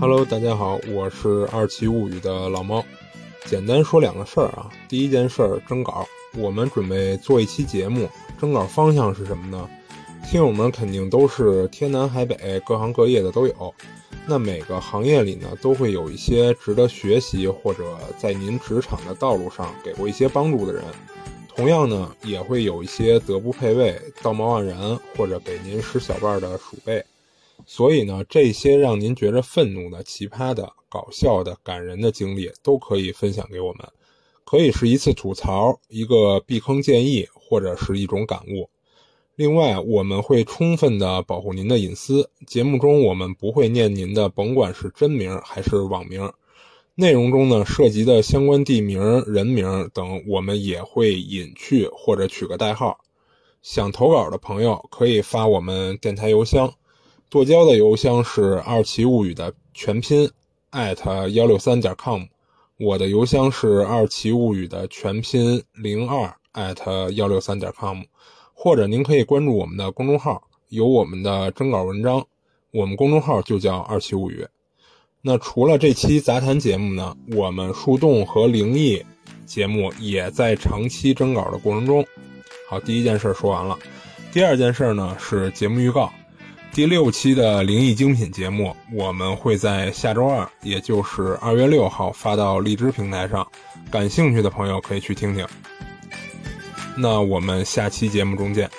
Hello，大家好，我是二七物语的老猫。简单说两个事儿啊。第一件事儿，征稿，我们准备做一期节目，征稿方向是什么呢？听友们肯定都是天南海北、各行各业的都有。那每个行业里呢，都会有一些值得学习或者在您职场的道路上给过一些帮助的人。同样呢，也会有一些德不配位、道貌岸然或者给您使小绊的鼠辈。所以呢，这些让您觉着愤怒的、奇葩的、搞笑的、感人的经历，都可以分享给我们。可以是一次吐槽，一个避坑建议，或者是一种感悟。另外，我们会充分的保护您的隐私。节目中我们不会念您的，甭管是真名还是网名。内容中呢涉及的相关地名、人名等，我们也会隐去或者取个代号。想投稿的朋友可以发我们电台邮箱。剁椒的邮箱是二奇物语的全拼艾特幺六三点 com，我的邮箱是二奇物语的全拼零二艾特幺六三点 com，或者您可以关注我们的公众号，有我们的征稿文章。我们公众号就叫二奇物语。那除了这期杂谈节目呢，我们树洞和灵异节目也在长期征稿的过程中。好，第一件事说完了，第二件事呢是节目预告。第六期的灵异精品节目，我们会在下周二，也就是二月六号发到荔枝平台上，感兴趣的朋友可以去听听。那我们下期节目中见。